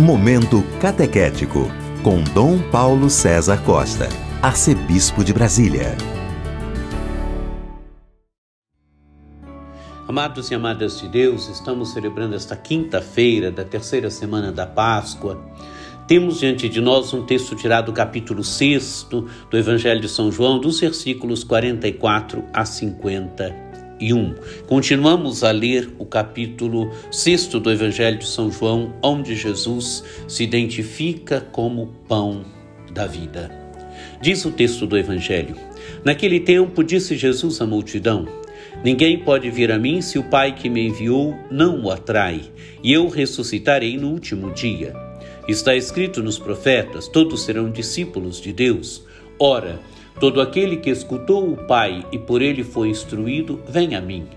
Momento Catequético, com Dom Paulo César Costa, Arcebispo de Brasília. Amados e amadas de Deus, estamos celebrando esta quinta-feira da terceira semana da Páscoa. Temos diante de nós um texto tirado do capítulo 6 do Evangelho de São João, dos versículos 44 a 51. Continuamos a ler o capítulo 6 do Evangelho de São João, onde Jesus se identifica como pão da vida. Diz o texto do Evangelho: Naquele tempo disse Jesus à multidão: Ninguém pode vir a mim se o Pai que me enviou não o atrai, e eu ressuscitarei no último dia. Está escrito nos profetas: todos serão discípulos de Deus. Ora, todo aquele que escutou o Pai e por ele foi instruído, vem a mim.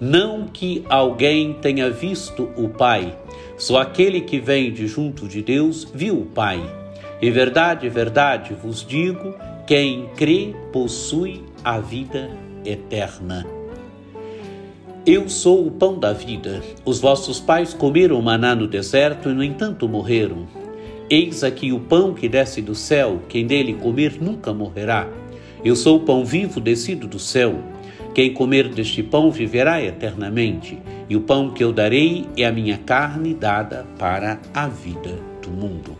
Não que alguém tenha visto o Pai, só aquele que vem de junto de Deus viu o Pai. Em verdade, verdade vos digo: quem crê possui a vida eterna. Eu sou o pão da vida. Os vossos pais comeram maná no deserto e, no entanto, morreram. Eis aqui o pão que desce do céu, quem dele comer nunca morrerá. Eu sou o pão vivo descido do céu. Quem comer deste pão viverá eternamente, e o pão que eu darei é a minha carne dada para a vida do mundo.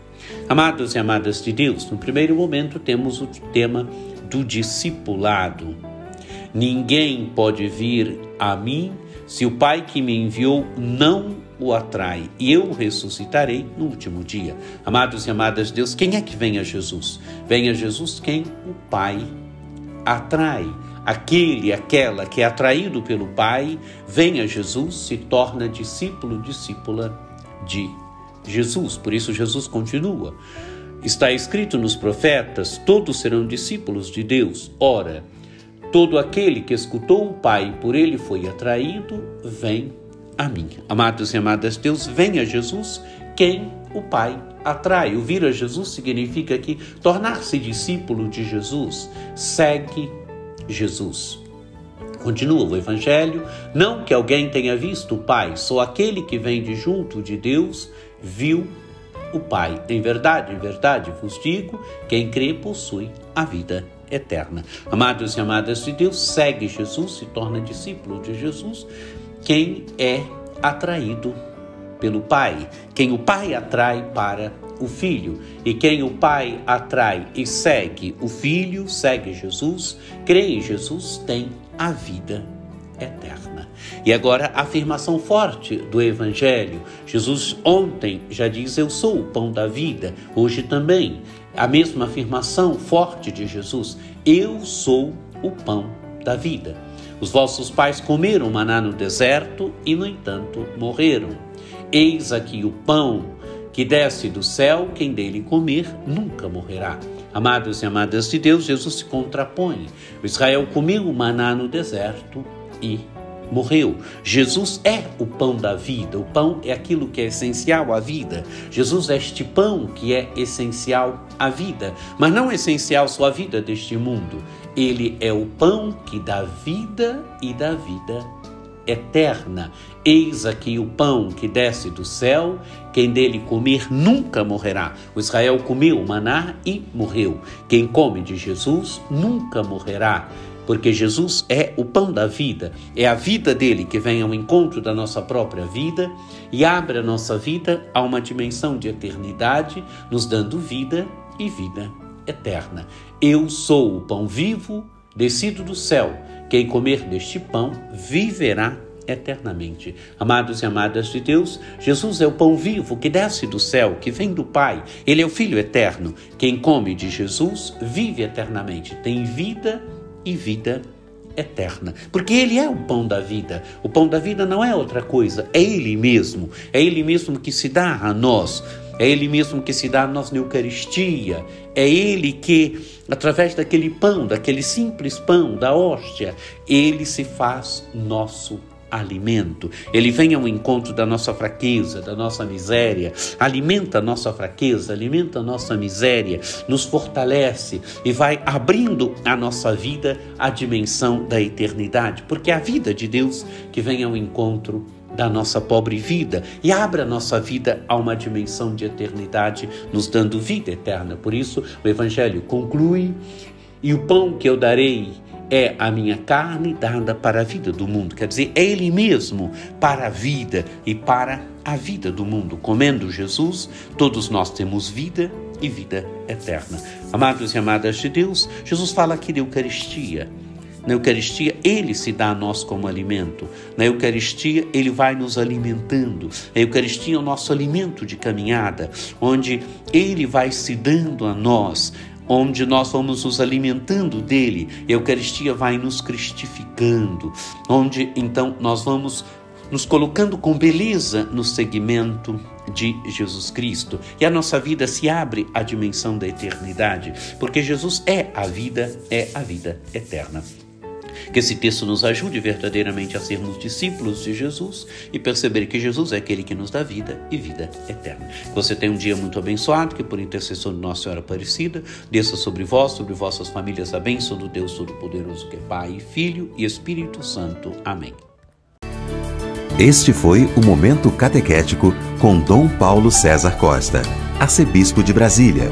Amados e amadas de Deus, no primeiro momento temos o tema do discipulado. Ninguém pode vir a mim se o Pai que me enviou não o atrai, e eu ressuscitarei no último dia. Amados e amadas de Deus, quem é que vem a Jesus? Vem a Jesus quem o Pai atrai. Aquele, aquela que é atraído pelo Pai, vem a Jesus, se torna discípulo, discípula de Jesus. Por isso Jesus continua. Está escrito nos profetas: todos serão discípulos de Deus. Ora, Todo aquele que escutou o Pai e por ele foi atraído, vem a mim. Amados e amadas, Deus vem a Jesus quem o Pai atrai. O vir a Jesus significa que tornar-se discípulo de Jesus segue Jesus. Continua o Evangelho, não que alguém tenha visto o Pai, só aquele que vem de junto de Deus viu o Pai. Em verdade, em verdade vos digo: quem crê possui a vida eterna. Amados e amadas de Deus, segue Jesus, se torna discípulo de Jesus, quem é atraído pelo Pai, quem o Pai atrai para o Filho, e quem o Pai atrai e segue o Filho, segue Jesus, crê em Jesus, tem a vida eterna. E agora a afirmação forte do Evangelho. Jesus ontem já diz: Eu sou o pão da vida, hoje também. A mesma afirmação forte de Jesus: Eu sou o pão da vida. Os vossos pais comeram maná no deserto e, no entanto, morreram. Eis aqui o pão que desce do céu, quem dele comer nunca morrerá. Amados e amadas de Deus, Jesus se contrapõe. O Israel comeu o maná no deserto e morreu. Jesus é o pão da vida. O pão é aquilo que é essencial à vida. Jesus é este pão que é essencial à vida, mas não essencial só à vida deste mundo. Ele é o pão que dá vida e dá vida eterna. Eis aqui o pão que desce do céu, quem dele comer nunca morrerá. O Israel comeu o maná e morreu. Quem come de Jesus nunca morrerá porque Jesus é o pão da vida, é a vida dele que vem ao encontro da nossa própria vida e abre a nossa vida a uma dimensão de eternidade, nos dando vida e vida eterna. Eu sou o pão vivo descido do céu. Quem comer deste pão viverá eternamente. Amados e amadas de Deus, Jesus é o pão vivo que desce do céu, que vem do Pai. Ele é o Filho eterno. Quem come de Jesus vive eternamente, tem vida eterna e vida eterna. Porque Ele é o pão da vida. O pão da vida não é outra coisa, é Ele mesmo. É Ele mesmo que se dá a nós. É Ele mesmo que se dá a nós na Eucaristia. É Ele que, através daquele pão, daquele simples pão, da hóstia, Ele se faz nosso alimento. Ele vem ao encontro da nossa fraqueza, da nossa miséria, alimenta a nossa fraqueza, alimenta a nossa miséria, nos fortalece e vai abrindo a nossa vida à dimensão da eternidade, porque é a vida de Deus que vem ao encontro da nossa pobre vida e abra nossa vida a uma dimensão de eternidade, nos dando vida eterna. Por isso, o Evangelho conclui: e o pão que eu darei é a minha carne dada para a vida do mundo. Quer dizer, é Ele mesmo para a vida e para a vida do mundo. Comendo Jesus, todos nós temos vida e vida eterna. Amados e amadas de Deus, Jesus fala aqui de Eucaristia. Na Eucaristia, Ele se dá a nós como alimento. Na Eucaristia, Ele vai nos alimentando. A Eucaristia é o nosso alimento de caminhada, onde Ele vai se dando a nós onde nós vamos nos alimentando dele, a Eucaristia vai nos cristificando, onde então nós vamos nos colocando com beleza no segmento de Jesus Cristo. E a nossa vida se abre à dimensão da eternidade, porque Jesus é a vida, é a vida eterna. Que esse texto nos ajude verdadeiramente a sermos discípulos de Jesus e perceber que Jesus é aquele que nos dá vida e vida eterna. Que você tenha um dia muito abençoado, que por intercessão de Nossa Senhora Aparecida, desça sobre vós, sobre vossas famílias, a bênção do Deus Todo-Poderoso, que é Pai, Filho e Espírito Santo. Amém. Este foi o Momento Catequético com Dom Paulo César Costa, arcebispo de Brasília.